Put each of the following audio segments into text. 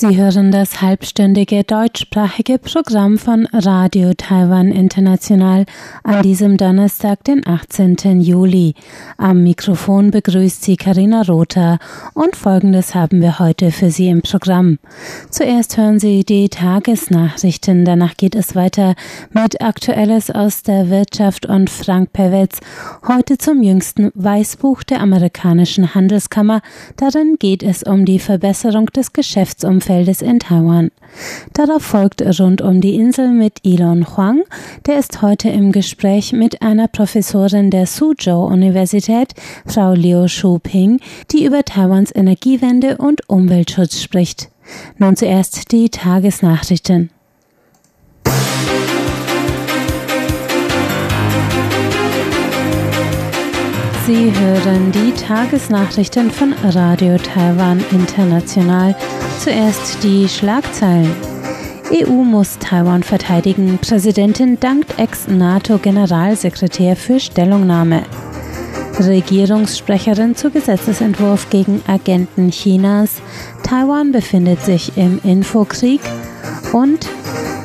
Sie hören das halbstündige deutschsprachige Programm von Radio Taiwan International an diesem Donnerstag, den 18. Juli. Am Mikrofon begrüßt Sie Karina Rother und Folgendes haben wir heute für Sie im Programm. Zuerst hören Sie die Tagesnachrichten, danach geht es weiter mit Aktuelles aus der Wirtschaft und Frank Pewitz heute zum jüngsten Weißbuch der amerikanischen Handelskammer. Darin geht es um die Verbesserung des Geschäftsumfelds Feldes in Taiwan. Darauf folgt rund um die Insel mit Elon Huang. Der ist heute im Gespräch mit einer Professorin der Suzhou Universität, Frau Liu Shuping, die über Taiwans Energiewende und Umweltschutz spricht. Nun zuerst die Tagesnachrichten. Sie hören die Tagesnachrichten von Radio Taiwan International. Zuerst die Schlagzeilen. EU muss Taiwan verteidigen. Präsidentin dankt Ex-NATO-Generalsekretär für Stellungnahme. Regierungssprecherin zu Gesetzesentwurf gegen Agenten Chinas. Taiwan befindet sich im Infokrieg. Und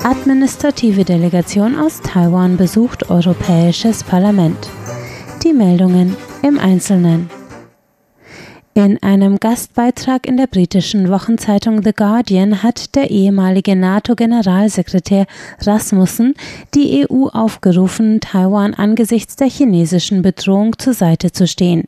administrative Delegation aus Taiwan besucht Europäisches Parlament. Die Meldungen im Einzelnen. In einem Gastbeitrag in der britischen Wochenzeitung The Guardian hat der ehemalige NATO-Generalsekretär Rasmussen die EU aufgerufen, Taiwan angesichts der chinesischen Bedrohung zur Seite zu stehen.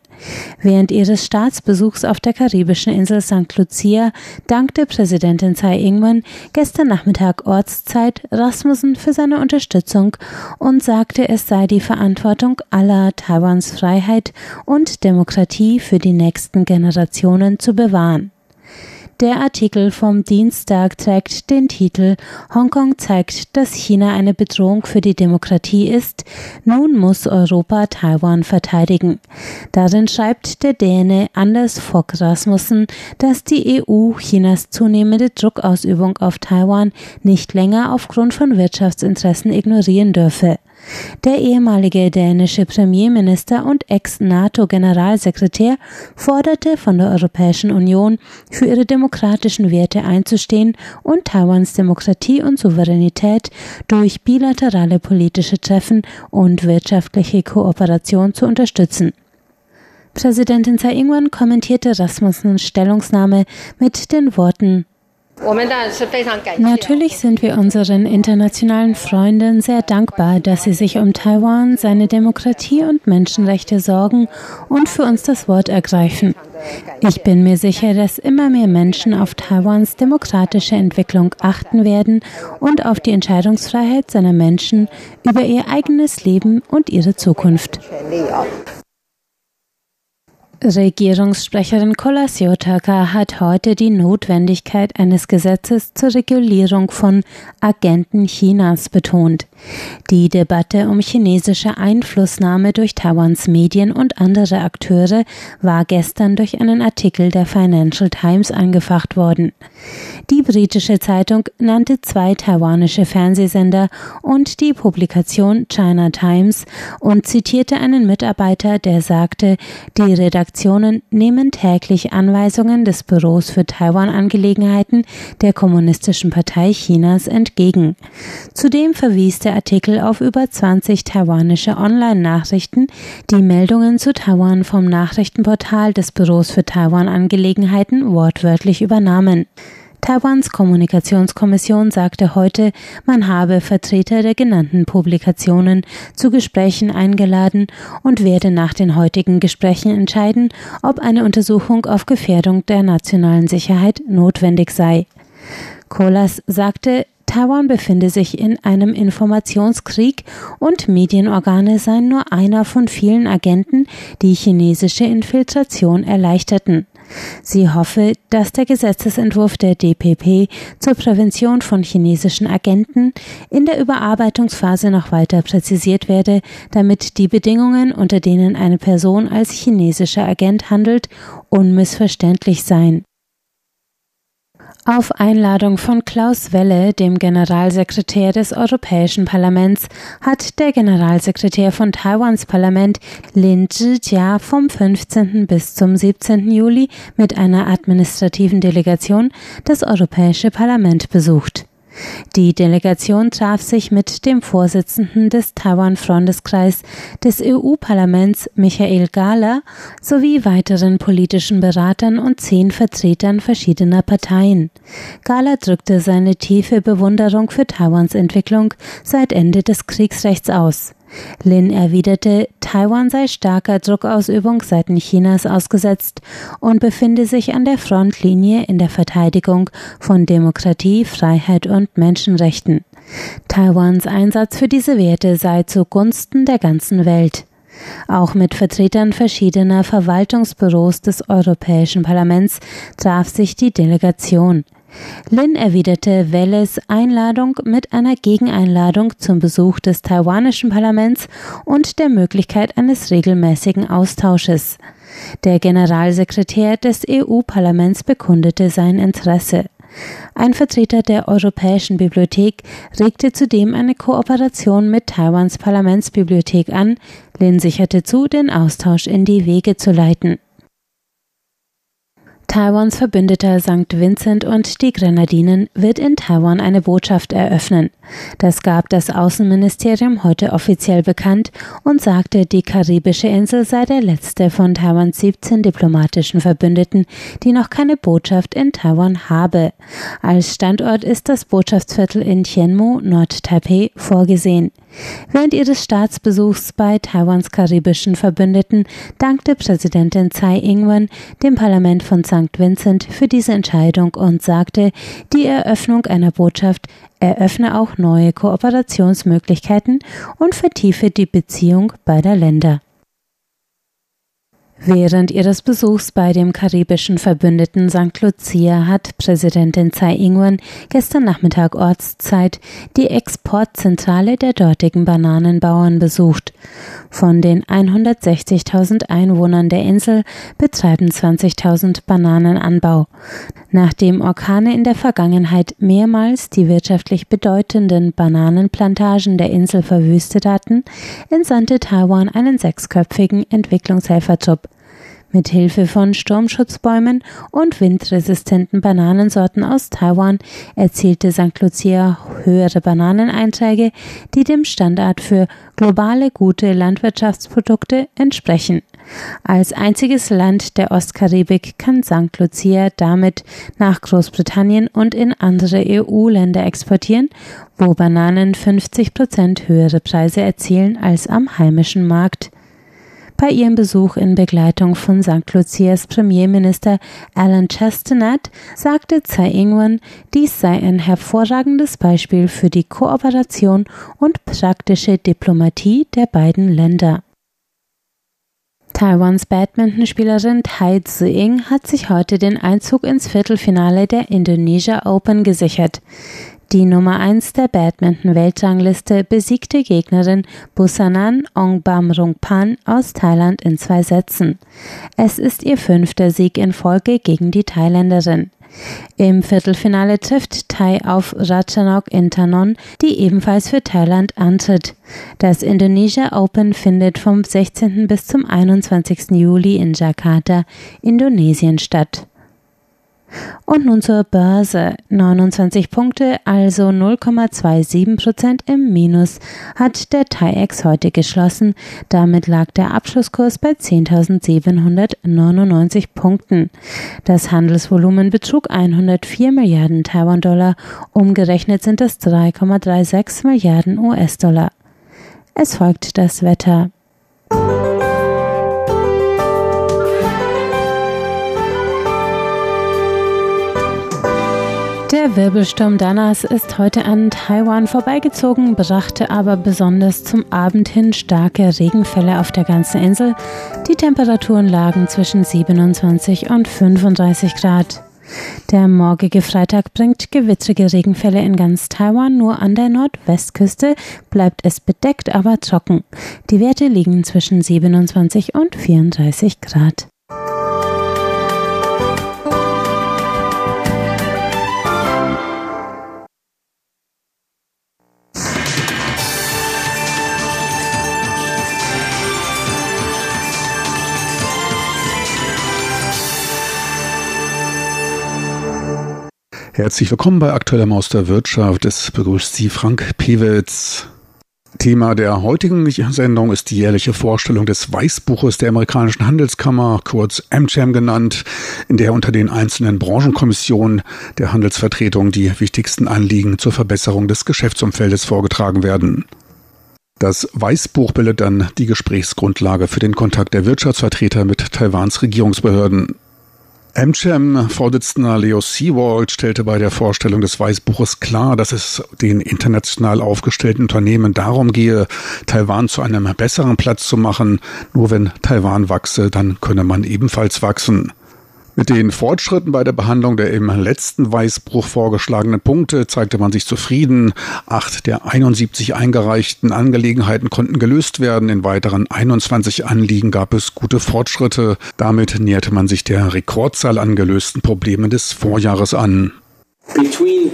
Während ihres Staatsbesuchs auf der karibischen Insel St. Lucia dankte Präsidentin Tsai Ing-wen gestern Nachmittag Ortszeit Rasmussen für seine Unterstützung und sagte, es sei die Verantwortung aller Taiwans Freiheit und Demokratie für die nächsten Generationen zu bewahren. Der Artikel vom Dienstag trägt den Titel Hongkong zeigt, dass China eine Bedrohung für die Demokratie ist. Nun muss Europa Taiwan verteidigen. Darin schreibt der Däne Anders Fogh Rasmussen, dass die EU Chinas zunehmende Druckausübung auf Taiwan nicht länger aufgrund von Wirtschaftsinteressen ignorieren dürfe. Der ehemalige dänische Premierminister und Ex-NATO-Generalsekretär forderte von der Europäischen Union, für ihre demokratischen Werte einzustehen und Taiwans Demokratie und Souveränität durch bilaterale politische Treffen und wirtschaftliche Kooperation zu unterstützen. Präsidentin Tsai Ing-wen kommentierte Rasmussens Stellungnahme mit den Worten Natürlich sind wir unseren internationalen Freunden sehr dankbar, dass sie sich um Taiwan, seine Demokratie und Menschenrechte sorgen und für uns das Wort ergreifen. Ich bin mir sicher, dass immer mehr Menschen auf Taiwans demokratische Entwicklung achten werden und auf die Entscheidungsfreiheit seiner Menschen über ihr eigenes Leben und ihre Zukunft. Regierungssprecherin Kolasiotaka hat heute die Notwendigkeit eines Gesetzes zur Regulierung von Agenten Chinas betont. Die Debatte um chinesische Einflussnahme durch Taiwans Medien und andere Akteure war gestern durch einen Artikel der Financial Times angefacht worden. Die britische Zeitung nannte zwei taiwanische Fernsehsender und die Publikation China Times und zitierte einen Mitarbeiter, der sagte, die Redaktion Redaktionen nehmen täglich Anweisungen des Büros für Taiwan-Angelegenheiten der Kommunistischen Partei Chinas entgegen. Zudem verwies der Artikel auf über 20 taiwanische Online-Nachrichten, die Meldungen zu Taiwan vom Nachrichtenportal des Büros für Taiwan-Angelegenheiten wortwörtlich übernahmen. Taiwans Kommunikationskommission sagte heute, man habe Vertreter der genannten Publikationen zu Gesprächen eingeladen und werde nach den heutigen Gesprächen entscheiden, ob eine Untersuchung auf Gefährdung der nationalen Sicherheit notwendig sei. Kolas sagte, Taiwan befinde sich in einem Informationskrieg und Medienorgane seien nur einer von vielen Agenten, die chinesische Infiltration erleichterten. Sie hoffe, dass der Gesetzesentwurf der DPP zur Prävention von chinesischen Agenten in der Überarbeitungsphase noch weiter präzisiert werde, damit die Bedingungen, unter denen eine Person als chinesischer Agent handelt, unmissverständlich seien. Auf Einladung von Klaus Welle, dem Generalsekretär des Europäischen Parlaments, hat der Generalsekretär von Taiwans Parlament Lin Zhijia vom 15. bis zum 17. Juli mit einer administrativen Delegation das Europäische Parlament besucht. Die Delegation traf sich mit dem Vorsitzenden des Taiwan-Freundeskreis des EU-Parlaments Michael Gahler sowie weiteren politischen Beratern und zehn Vertretern verschiedener Parteien. Gahler drückte seine tiefe Bewunderung für Taiwans Entwicklung seit Ende des Kriegsrechts aus. Lin erwiderte, Taiwan sei starker Druckausübung seitens Chinas ausgesetzt und befinde sich an der Frontlinie in der Verteidigung von Demokratie, Freiheit und Menschenrechten. Taiwans Einsatz für diese Werte sei zugunsten der ganzen Welt. Auch mit Vertretern verschiedener Verwaltungsbüros des Europäischen Parlaments traf sich die Delegation. Lin erwiderte Welles Einladung mit einer Gegeneinladung zum Besuch des taiwanischen Parlaments und der Möglichkeit eines regelmäßigen Austausches. Der Generalsekretär des EU-Parlaments bekundete sein Interesse. Ein Vertreter der Europäischen Bibliothek regte zudem eine Kooperation mit Taiwans Parlamentsbibliothek an. Lin sicherte zu, den Austausch in die Wege zu leiten. Taiwans Verbündeter St. Vincent und die Grenadinen wird in Taiwan eine Botschaft eröffnen. Das gab das Außenministerium heute offiziell bekannt und sagte, die karibische Insel sei der letzte von Taiwans 17 diplomatischen Verbündeten, die noch keine Botschaft in Taiwan habe. Als Standort ist das Botschaftsviertel in Tianmu, Nord-Taipei, vorgesehen. Während ihres Staatsbesuchs bei Taiwans karibischen Verbündeten dankte Präsidentin Tsai Ing-wen dem Parlament von St. Vincent für diese Entscheidung und sagte, die Eröffnung einer Botschaft eröffne auch neue Kooperationsmöglichkeiten und vertiefe die Beziehung beider Länder. Während ihres Besuchs bei dem karibischen Verbündeten St. Lucia hat Präsidentin Tsai Ing-wen gestern Nachmittag Ortszeit die Exportzentrale der dortigen Bananenbauern besucht. Von den 160.000 Einwohnern der Insel betreiben 20.000 Bananenanbau. Nachdem Orkane in der Vergangenheit mehrmals die wirtschaftlich bedeutenden Bananenplantagen der Insel verwüstet hatten, entsandte Taiwan einen sechsköpfigen Entwicklungshelfertrupp. Mit Hilfe von Sturmschutzbäumen und windresistenten Bananensorten aus Taiwan erzielte St. Lucia höhere Bananeneinträge, die dem Standard für globale gute Landwirtschaftsprodukte entsprechen. Als einziges Land der Ostkaribik kann St. Lucia damit nach Großbritannien und in andere EU-Länder exportieren, wo Bananen 50 Prozent höhere Preise erzielen als am heimischen Markt. Bei ihrem Besuch in Begleitung von St. Lucias Premierminister Alan Chestnut sagte Tsai Ing-wen, dies sei ein hervorragendes Beispiel für die Kooperation und praktische Diplomatie der beiden Länder. Taiwans Badmintonspielerin Tai Tzu-Ying hat sich heute den Einzug ins Viertelfinale der Indonesia Open gesichert. Die Nummer 1 der Badminton-Weltrangliste besiegte Gegnerin Busanan Ongbamrungpan aus Thailand in zwei Sätzen. Es ist ihr fünfter Sieg in Folge gegen die Thailänderin. Im Viertelfinale trifft Thai auf Ratchanok Intanon, die ebenfalls für Thailand antritt. Das Indonesia Open findet vom 16. bis zum 21. Juli in Jakarta, Indonesien statt. Und nun zur Börse. 29 Punkte, also 0,27 Prozent im Minus, hat der TAIEX heute geschlossen. Damit lag der Abschlusskurs bei 10.799 Punkten. Das Handelsvolumen betrug 104 Milliarden Taiwan-Dollar. Umgerechnet sind es 3,36 Milliarden US-Dollar. Es folgt das Wetter. Der Wirbelsturm Danas ist heute an Taiwan vorbeigezogen, brachte aber besonders zum Abend hin starke Regenfälle auf der ganzen Insel. Die Temperaturen lagen zwischen 27 und 35 Grad. Der morgige Freitag bringt gewittrige Regenfälle in ganz Taiwan, nur an der Nordwestküste bleibt es bedeckt, aber trocken. Die Werte liegen zwischen 27 und 34 Grad. Herzlich willkommen bei Aktueller Maus der Wirtschaft. Es begrüßt Sie Frank Pewitz. Thema der heutigen Sendung ist die jährliche Vorstellung des Weißbuches der amerikanischen Handelskammer, kurz AmCham genannt, in der unter den einzelnen Branchenkommissionen der Handelsvertretung die wichtigsten Anliegen zur Verbesserung des Geschäftsumfeldes vorgetragen werden. Das Weißbuch bildet dann die Gesprächsgrundlage für den Kontakt der Wirtschaftsvertreter mit Taiwans Regierungsbehörden. AmCham-Vorsitzender Leo Seawald stellte bei der Vorstellung des Weißbuches klar, dass es den international aufgestellten Unternehmen darum gehe, Taiwan zu einem besseren Platz zu machen. Nur wenn Taiwan wachse, dann könne man ebenfalls wachsen. Mit den Fortschritten bei der Behandlung der im letzten Weißbruch vorgeschlagenen Punkte zeigte man sich zufrieden. Acht der 71 eingereichten Angelegenheiten konnten gelöst werden. In weiteren 21 Anliegen gab es gute Fortschritte. Damit näherte man sich der Rekordzahl an gelösten Problemen des Vorjahres an. Between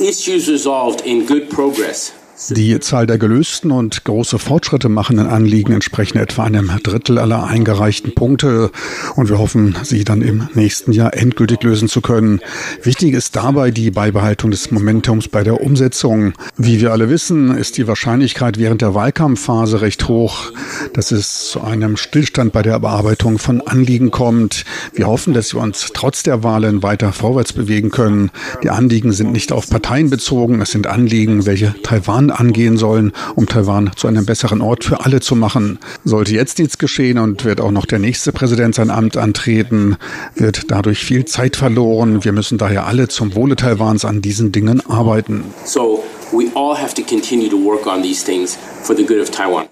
issues resolved in good progress die Zahl der gelösten und große Fortschritte machenden Anliegen entsprechen etwa einem Drittel aller eingereichten Punkte und wir hoffen, sie dann im nächsten Jahr endgültig lösen zu können. Wichtig ist dabei die Beibehaltung des Momentums bei der Umsetzung. Wie wir alle wissen, ist die Wahrscheinlichkeit während der Wahlkampfphase recht hoch, dass es zu einem Stillstand bei der Bearbeitung von Anliegen kommt. Wir hoffen, dass wir uns trotz der Wahlen weiter vorwärts bewegen können. Die Anliegen sind nicht auf Parteien bezogen, es sind Anliegen, welche Taiwan angehen sollen, um Taiwan zu einem besseren Ort für alle zu machen. Sollte jetzt nichts geschehen und wird auch noch der nächste Präsident sein Amt antreten, wird dadurch viel Zeit verloren. Wir müssen daher alle zum Wohle Taiwans an diesen Dingen arbeiten. So we all have to continue to work on these things for the good of Taiwan.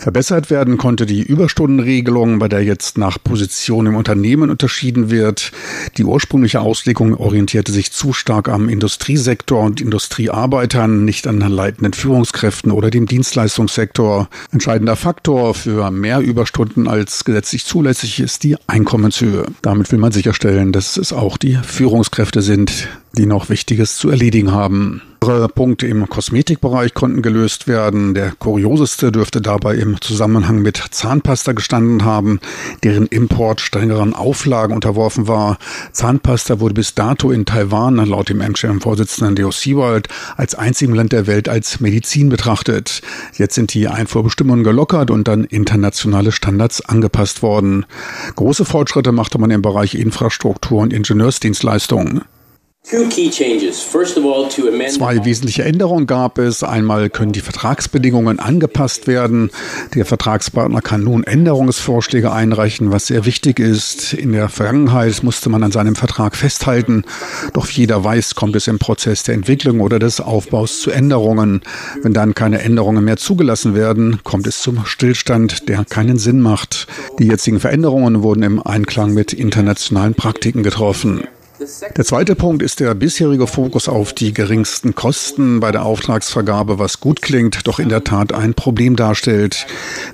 Verbessert werden konnte die Überstundenregelung, bei der jetzt nach Position im Unternehmen unterschieden wird. Die ursprüngliche Auslegung orientierte sich zu stark am Industriesektor und Industriearbeitern, nicht an leitenden Führungskräften oder dem Dienstleistungssektor. Entscheidender Faktor für mehr Überstunden als gesetzlich zulässig ist die Einkommenshöhe. Damit will man sicherstellen, dass es auch die Führungskräfte sind, die noch Wichtiges zu erledigen haben. Andere Punkte im Kosmetikbereich konnten gelöst werden. Der kurioseste dürfte dabei im Zusammenhang mit Zahnpasta gestanden haben, deren Import strengeren Auflagen unterworfen war. Zahnpasta wurde bis dato in Taiwan laut dem MCM-Vorsitzenden Leo Seawald als einzigem Land der Welt als Medizin betrachtet. Jetzt sind die Einfuhrbestimmungen gelockert und dann internationale Standards angepasst worden. Große Fortschritte machte man im Bereich Infrastruktur und Ingenieursdienstleistungen. Zwei wesentliche Änderungen gab es. Einmal können die Vertragsbedingungen angepasst werden. Der Vertragspartner kann nun Änderungsvorschläge einreichen, was sehr wichtig ist. In der Vergangenheit musste man an seinem Vertrag festhalten. Doch wie jeder weiß, kommt es im Prozess der Entwicklung oder des Aufbaus zu Änderungen. Wenn dann keine Änderungen mehr zugelassen werden, kommt es zum Stillstand, der keinen Sinn macht. Die jetzigen Veränderungen wurden im Einklang mit internationalen Praktiken getroffen. Der zweite Punkt ist der bisherige Fokus auf die geringsten Kosten bei der Auftragsvergabe, was gut klingt, doch in der Tat ein Problem darstellt.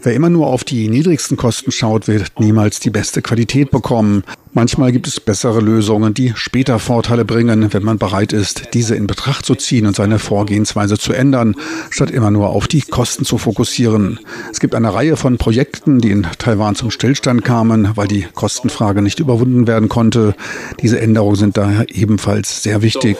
Wer immer nur auf die niedrigsten Kosten schaut, wird niemals die beste Qualität bekommen. Manchmal gibt es bessere Lösungen, die später Vorteile bringen, wenn man bereit ist, diese in Betracht zu ziehen und seine Vorgehensweise zu ändern, statt immer nur auf die Kosten zu fokussieren. Es gibt eine Reihe von Projekten, die in Taiwan zum Stillstand kamen, weil die Kostenfrage nicht überwunden werden konnte. Diese Änderungen sind daher ebenfalls sehr wichtig.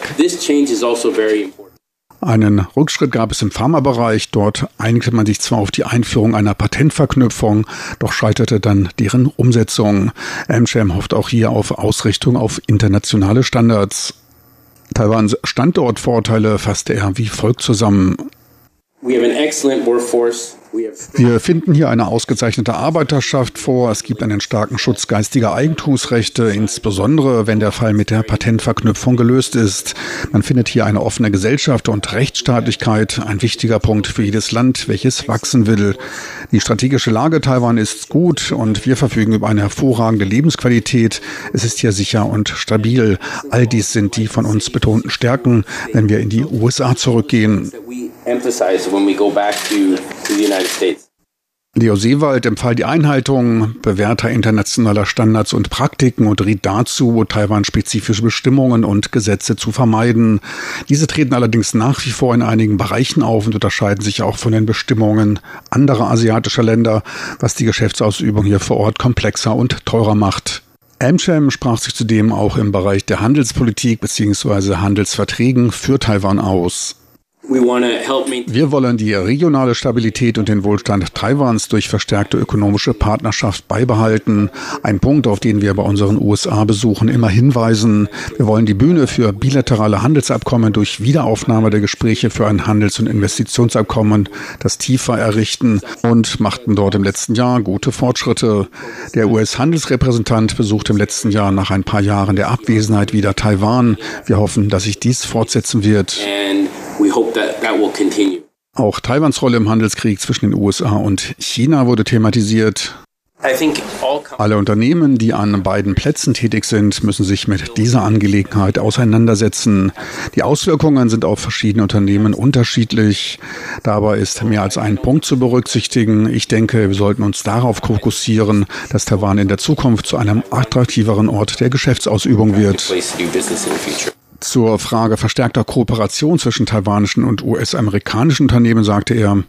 Einen Rückschritt gab es im Pharmabereich. Dort einigte man sich zwar auf die Einführung einer Patentverknüpfung, doch scheiterte dann deren Umsetzung. Amsham hofft auch hier auf Ausrichtung auf internationale Standards. Taiwans Standortvorteile fasste er wie folgt zusammen. Wir finden hier eine ausgezeichnete Arbeiterschaft vor. Es gibt einen starken Schutz geistiger Eigentumsrechte, insbesondere wenn der Fall mit der Patentverknüpfung gelöst ist. Man findet hier eine offene Gesellschaft und Rechtsstaatlichkeit, ein wichtiger Punkt für jedes Land, welches wachsen will. Die strategische Lage Taiwan ist gut und wir verfügen über eine hervorragende Lebensqualität. Es ist hier sicher und stabil. All dies sind die von uns betonten Stärken, wenn wir in die USA zurückgehen emphasize when we go back to, to the United States. Leo Seewald empfahl die Einhaltung bewährter internationaler Standards und Praktiken und riet dazu, Taiwan-spezifische Bestimmungen und Gesetze zu vermeiden. Diese treten allerdings nach wie vor in einigen Bereichen auf und unterscheiden sich auch von den Bestimmungen anderer asiatischer Länder, was die Geschäftsausübung hier vor Ort komplexer und teurer macht. Amcham sprach sich zudem auch im Bereich der Handelspolitik bzw. Handelsverträgen für Taiwan aus. Wir wollen die regionale Stabilität und den Wohlstand Taiwans durch verstärkte ökonomische Partnerschaft beibehalten. Ein Punkt, auf den wir bei unseren USA-Besuchen immer hinweisen. Wir wollen die Bühne für bilaterale Handelsabkommen durch Wiederaufnahme der Gespräche für ein Handels- und Investitionsabkommen, das tiefer errichten und machten dort im letzten Jahr gute Fortschritte. Der US-Handelsrepräsentant besuchte im letzten Jahr nach ein paar Jahren der Abwesenheit wieder Taiwan. Wir hoffen, dass sich dies fortsetzen wird. Auch Taiwans Rolle im Handelskrieg zwischen den USA und China wurde thematisiert. Alle Unternehmen, die an beiden Plätzen tätig sind, müssen sich mit dieser Angelegenheit auseinandersetzen. Die Auswirkungen sind auf verschiedene Unternehmen unterschiedlich. Dabei ist mehr als ein Punkt zu berücksichtigen. Ich denke, wir sollten uns darauf fokussieren, dass Taiwan in der Zukunft zu einem attraktiveren Ort der Geschäftsausübung wird. Zur Frage verstärkter Kooperation zwischen taiwanischen und US-amerikanischen Unternehmen sagte er,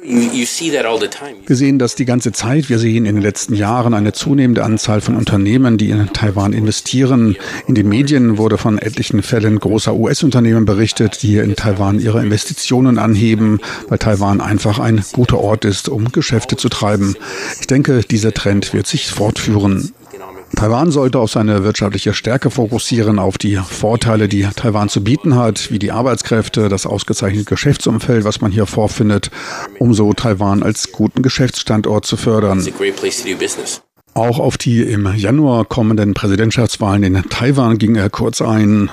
wir sehen das die ganze Zeit. Wir sehen in den letzten Jahren eine zunehmende Anzahl von Unternehmen, die in Taiwan investieren. In den Medien wurde von etlichen Fällen großer US-Unternehmen berichtet, die hier in Taiwan ihre Investitionen anheben, weil Taiwan einfach ein guter Ort ist, um Geschäfte zu treiben. Ich denke, dieser Trend wird sich fortführen. Taiwan sollte auf seine wirtschaftliche Stärke fokussieren, auf die Vorteile, die Taiwan zu bieten hat, wie die Arbeitskräfte, das ausgezeichnete Geschäftsumfeld, was man hier vorfindet, um so Taiwan als guten Geschäftsstandort zu fördern. Auch auf die im Januar kommenden Präsidentschaftswahlen in Taiwan ging er kurz ein.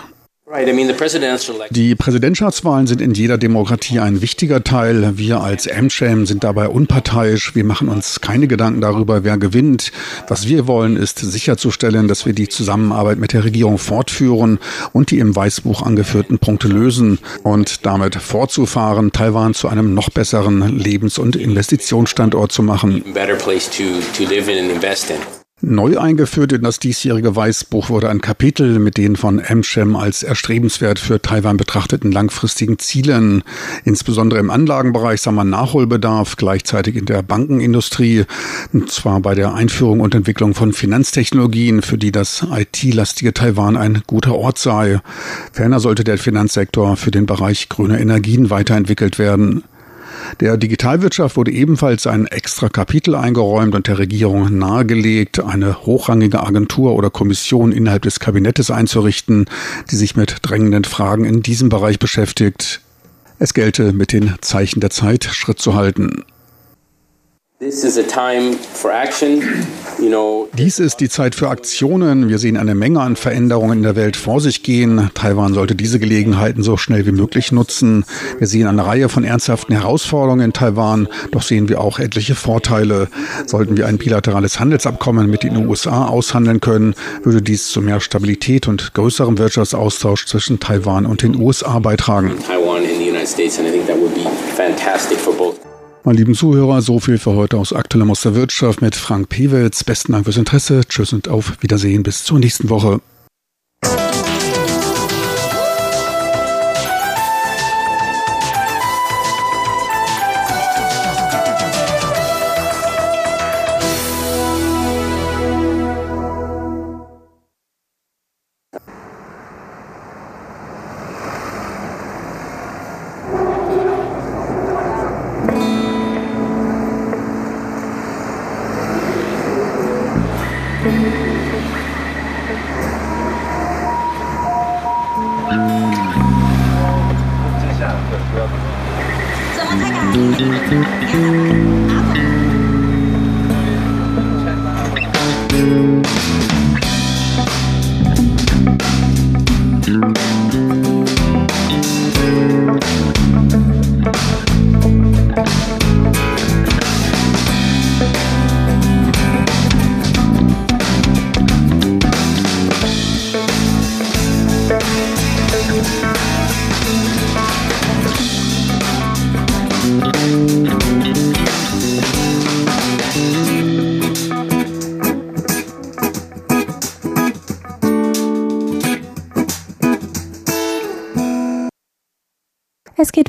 Die Präsidentschaftswahlen sind in jeder Demokratie ein wichtiger Teil. Wir als AmCham sind dabei unparteiisch. Wir machen uns keine Gedanken darüber, wer gewinnt. Was wir wollen, ist sicherzustellen, dass wir die Zusammenarbeit mit der Regierung fortführen und die im Weißbuch angeführten Punkte lösen und damit fortzufahren, Taiwan zu einem noch besseren Lebens- und Investitionsstandort zu machen. Neu eingeführt in das diesjährige Weißbuch wurde ein Kapitel mit den von Amchem als erstrebenswert für Taiwan betrachteten langfristigen Zielen. Insbesondere im Anlagenbereich sah man Nachholbedarf, gleichzeitig in der Bankenindustrie, und zwar bei der Einführung und Entwicklung von Finanztechnologien, für die das IT-lastige Taiwan ein guter Ort sei. Ferner sollte der Finanzsektor für den Bereich grüner Energien weiterentwickelt werden. Der Digitalwirtschaft wurde ebenfalls ein extra Kapitel eingeräumt und der Regierung nahegelegt, eine hochrangige Agentur oder Kommission innerhalb des Kabinettes einzurichten, die sich mit drängenden Fragen in diesem Bereich beschäftigt. Es gelte, mit den Zeichen der Zeit Schritt zu halten. Dies ist die Zeit für Aktionen. Wir sehen eine Menge an Veränderungen in der Welt vor sich gehen. Taiwan sollte diese Gelegenheiten so schnell wie möglich nutzen. Wir sehen eine Reihe von ernsthaften Herausforderungen in Taiwan, doch sehen wir auch etliche Vorteile. Sollten wir ein bilaterales Handelsabkommen mit den USA aushandeln können, würde dies zu mehr Stabilität und größerem Wirtschaftsaustausch zwischen Taiwan und den USA beitragen. Taiwan and the United States, and I think that would be fantastic for both. Meine lieben Zuhörer, so viel für heute aus Aktuellem aus Wirtschaft mit Frank Pewitz. Besten Dank fürs Interesse. Tschüss und auf Wiedersehen. Bis zur nächsten Woche.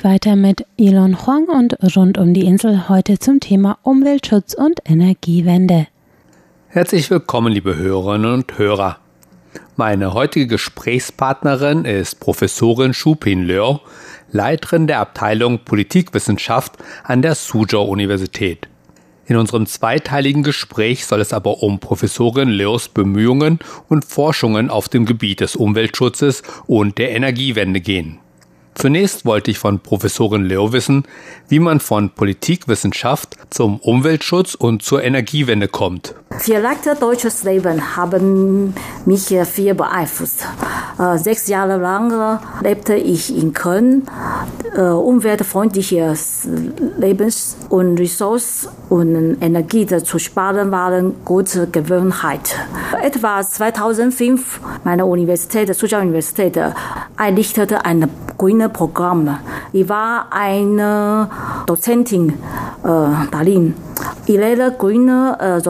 Weiter mit Elon Huang und rund um die Insel heute zum Thema Umweltschutz und Energiewende. Herzlich willkommen, liebe Hörerinnen und Hörer. Meine heutige Gesprächspartnerin ist Professorin Shupin Leo, Leiterin der Abteilung Politikwissenschaft an der Suzhou Universität. In unserem zweiteiligen Gespräch soll es aber um Professorin Leos Bemühungen und Forschungen auf dem Gebiet des Umweltschutzes und der Energiewende gehen. Zunächst wollte ich von Professorin Leo wissen, wie man von Politikwissenschaft zum Umweltschutz und zur Energiewende kommt. Vielleicht deutsches Leben haben mich viel beeinflusst. Äh, sechs Jahre lang lebte ich in Köln. Äh, umweltfreundliches Lebens- und Ressourcen und Energie zu sparen waren gute Gewohnheit. Etwa 2005 meine Universität, Suzhou Universität, einrichtete ein grünes Programm. Ich war eine Dozentin äh, darin. Ich lehre grüne äh,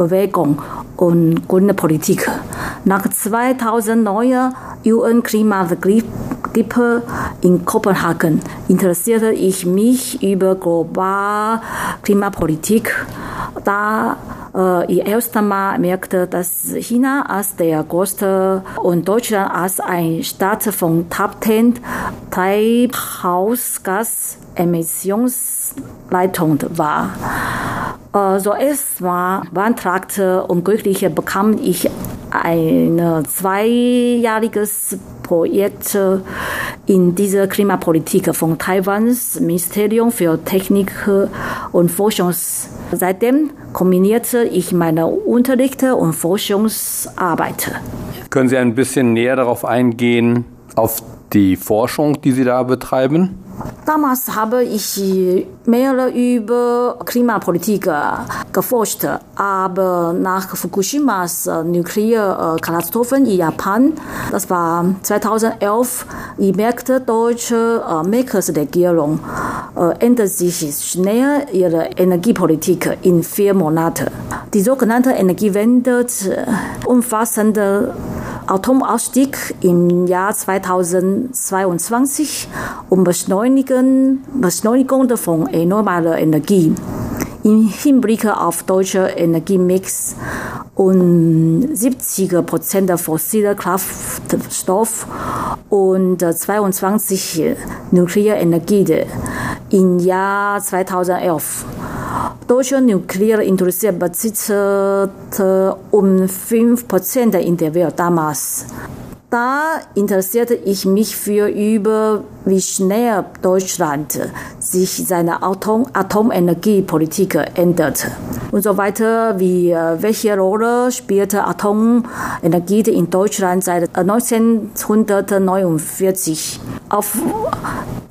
Sozialbewegung und grüne Politik. Nach 2009 UN-Klimagipfel in Kopenhagen interessierte ich mich über globale Klimapolitik, da äh, ich einmal merkte, dass China als der größte und Deutschland als ein Staat von Top 10 Treibhausgasemissionsleitung war. Äh, so erstmal beantragte und glücklich bekam ich ein zweijähriges Projekt in dieser Klimapolitik von Taiwans Ministerium für Technik und Forschung. Seitdem kombinierte ich meine Unterrichte und Forschungsarbeit. Können Sie ein bisschen näher darauf eingehen, auf die Forschung, die Sie da betreiben? Damals habe ich mehr über Klimapolitik äh, geforscht, aber nach Fukushimas äh, Nuklearkatastrophen in Japan, das war 2011, ich merkte, deutsche äh, Merkels-Regierung ändert sich schnell ihre Energiepolitik in vier Monaten. Die sogenannte Energiewende umfassende Atomausstieg im Jahr 2022 und Beschleunigen, Beschleunigung von erneuerbarer Energie. Im Hinblick auf deutsche Energiemix und 70 Prozent fossiler Kraftstoff und 22 Nuklearenergie im Jahr 2011. Deutsche Nuklearindustrie besitzte um 5% in der Welt damals. Da interessierte ich mich für über, wie schnell Deutschland sich seine Atom Atomenergiepolitik ändert und so weiter, wie welche Rolle spielte Atomenergie in Deutschland seit 1949. Auf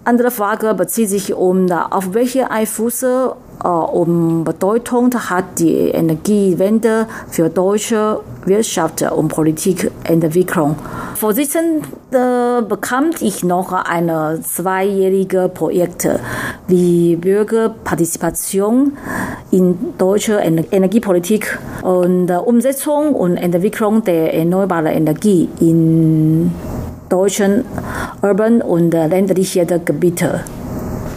andere Frage bezieht sich um, auf welche Einflüsse äh, um Bedeutung hat die Energiewende für deutsche Wirtschaft und Politikentwicklung. Vorsitzende bekam ich noch ein zweijähriges Projekt wie Bürgerpartizipation in deutscher Energiepolitik und Umsetzung und Entwicklung der erneuerbaren Energie in deutschen urban und ländlichen Gebieten.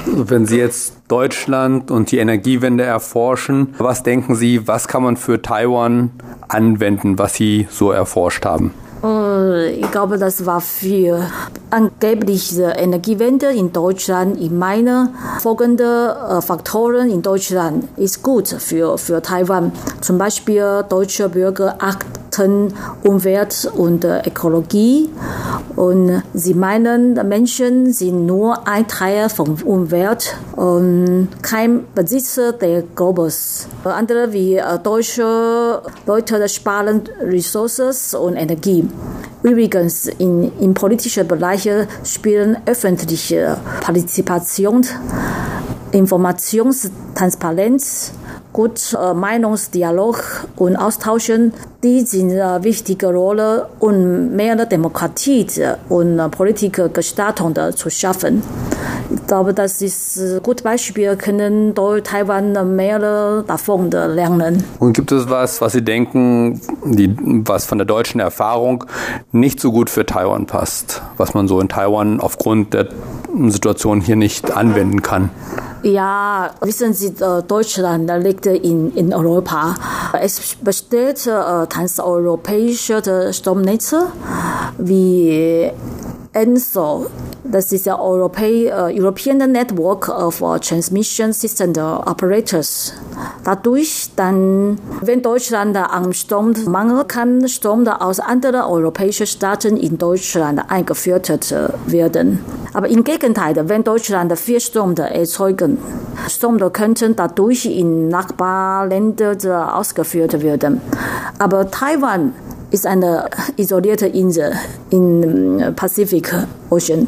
Wenn Sie jetzt Deutschland und die Energiewende erforschen, was denken Sie, was kann man für Taiwan anwenden, was Sie so erforscht haben? Äh, ich glaube, das war für angebliche Energiewende in Deutschland. Ich meine, folgende äh, Faktoren in Deutschland ist gut für, für Taiwan. Zum Beispiel deutsche Bürger achten Umwelt und Ökologie. Und sie meinen, Menschen sind nur ein Teil von Umwelt und kein Besitzer der Globus. Andere wie äh, deutsche Leute sparen Ressourcen und Energie. Übrigens, in, in politischen Bereichen spielen öffentliche Partizipation, Informationstransparenz, gut äh, Meinungsdialog und Austauschen, die sind eine wichtige Rolle, um mehr Demokratie und Politikgestaltung zu schaffen. Ich glaube, das ist ein gutes Beispiel, können Taiwan mehr davon lernen. Und gibt es was, was Sie denken, die, was von der deutschen Erfahrung nicht so gut für Taiwan passt, was man so in Taiwan aufgrund der Situation hier nicht anwenden kann? Ja, wissen Sie, äh, Deutschland liegt in, in Europa. Es besteht äh, transeuropäische Stromnetze wie ENSO, das ist der Europä uh, European Network of Transmission System Operators. Dadurch dann, wenn Deutschland an Strommangel kann Strom aus anderen europäischen Staaten in Deutschland eingeführt werden. Aber im Gegenteil, wenn Deutschland viel Strom erzeugen, Strom könnten dadurch in Nachbarländern ausgeführt werden. Aber Taiwan ist eine isolierte Insel im Pacific Ocean.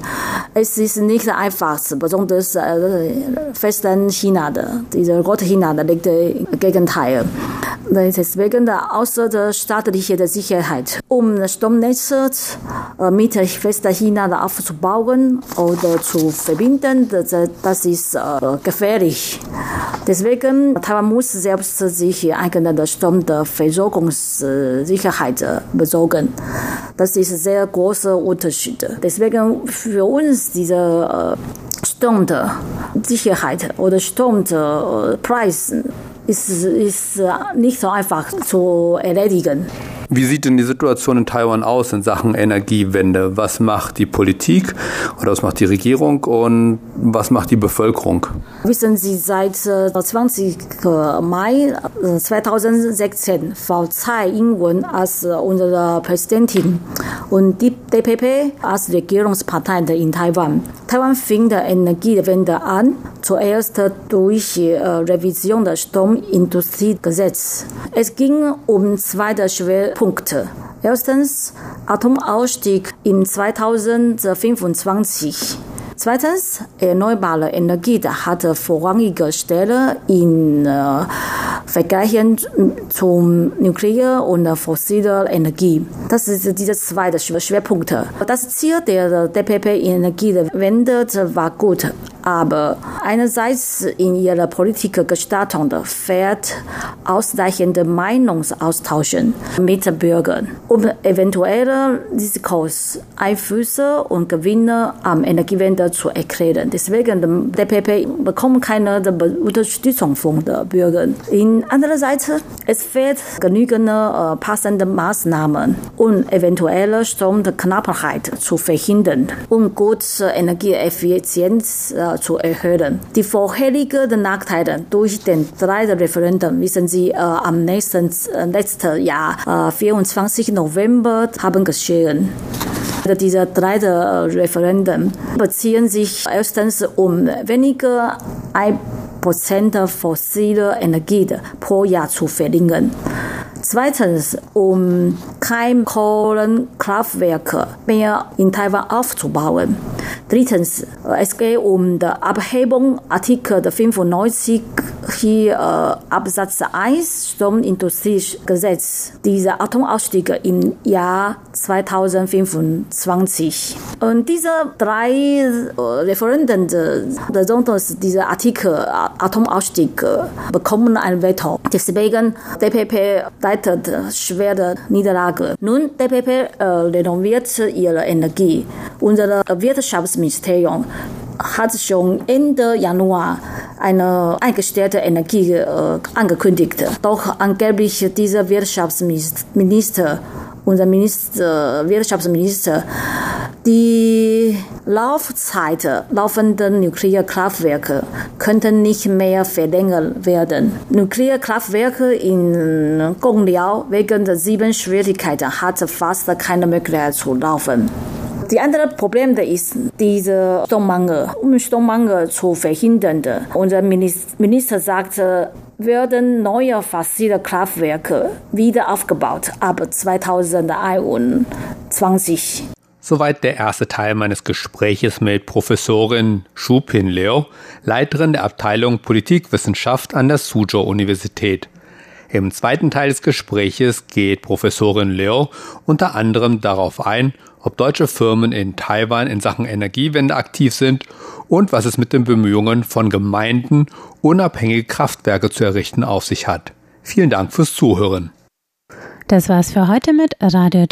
Es ist nicht einfach, besonders äh, Festland China, diese rote China, liegt im Gegenteil. Deswegen außer der staatlichen Sicherheit, um Stromnetze äh, mit Festland aufzubauen oder zu verbinden, das ist äh, gefährlich. Deswegen Taiwan muss selbst sich eigene Stromversorgungssicherheit besorgen. Das ist ein sehr großer Unterschied. Deswegen für uns diese Stromsicherheit oder Strompreis ist, ist nicht so einfach zu erledigen. Wie sieht denn die Situation in Taiwan aus in Sachen Energiewende? Was macht die Politik oder was macht die Regierung und was macht die Bevölkerung? Wissen Sie, seit 20. Äh, Mai 2016 äh, Frau Tsai Ing-wen als äh, unsere Präsidentin und die DPP als Regierungspartei in Taiwan. Taiwan fing die Energiewende an, zuerst durch Revision des Stromindustriegesetzes. Es ging um zwei Schwerpunkte. Erstens Atomausstieg im 2025. Zweitens, erneuerbare Energie hat vorrangige Stelle in äh, Vergleichen zum Nuklear und fossiler Energie. Das ist diese zweite Schwerpunkt. Das Ziel der DPP-Energiewende war gut, aber einerseits in ihrer Politikgestaltung fehlt ausreichende Meinungsaustausch mit Bürgern, um eventuelle Risikos, Einflüsse und Gewinne am Energiewende zu erklären. Deswegen der DPP bekommt keine Unterstützung von den Bürgern. In andererseits, es fehlt genügend äh, passende Maßnahmen, um eventuelle Stromknappheit zu verhindern und gute Energieeffizienz äh, zu erhöhen. Die vorherigen Nachteile durch den drei Referenden, wissen Sie, äh, am nächsten äh, letzten Jahr, äh, 24. November, haben geschehen. Diese drei Referenden beziehen sich erstens um weniger ein Prozent fossile Energie pro Jahr zu verringern. Zweitens, um Keimkohlenkraftwerke mehr in Taiwan aufzubauen. Drittens, es geht um die Abhebung Artikel 95 hier äh, Absatz 1 Stromindustriegesetz. Dieser Atomausstieg im Jahr 2025. Und diese drei äh, Referenden, besonders dieser Artikel Atomausstieg, bekommen ein Veto. Deswegen DPP leitet schwere Niederlage. Nun, DPP äh, renoviert ihre Energie. Unser Wirtschaftsministerium hat schon Ende Januar eine eingestellte Energie äh, angekündigt. Doch angeblich dieser Wirtschaftsminister, unser Minister, Wirtschaftsminister, die Laufzeit laufender Nuklearkraftwerke könnten nicht mehr verlängert werden. Nuklearkraftwerke in Gongliao wegen der sieben Schwierigkeiten hat fast keine Möglichkeit zu laufen. Die andere Problem ist dieser Strommangel. Um Strommangel zu verhindern, unser Minister sagte, werden neue fossile Kraftwerke wieder aufgebaut ab 2021. Soweit der erste Teil meines Gespräches mit Professorin Shu Pin Leo, Leiterin der Abteilung Politikwissenschaft an der Suzhou Universität. Im zweiten Teil des Gespräches geht Professorin Leo unter anderem darauf ein, ob deutsche Firmen in Taiwan in Sachen Energiewende aktiv sind und was es mit den Bemühungen von Gemeinden, unabhängige Kraftwerke zu errichten, auf sich hat. Vielen Dank fürs Zuhören. Das war's für heute mit Radio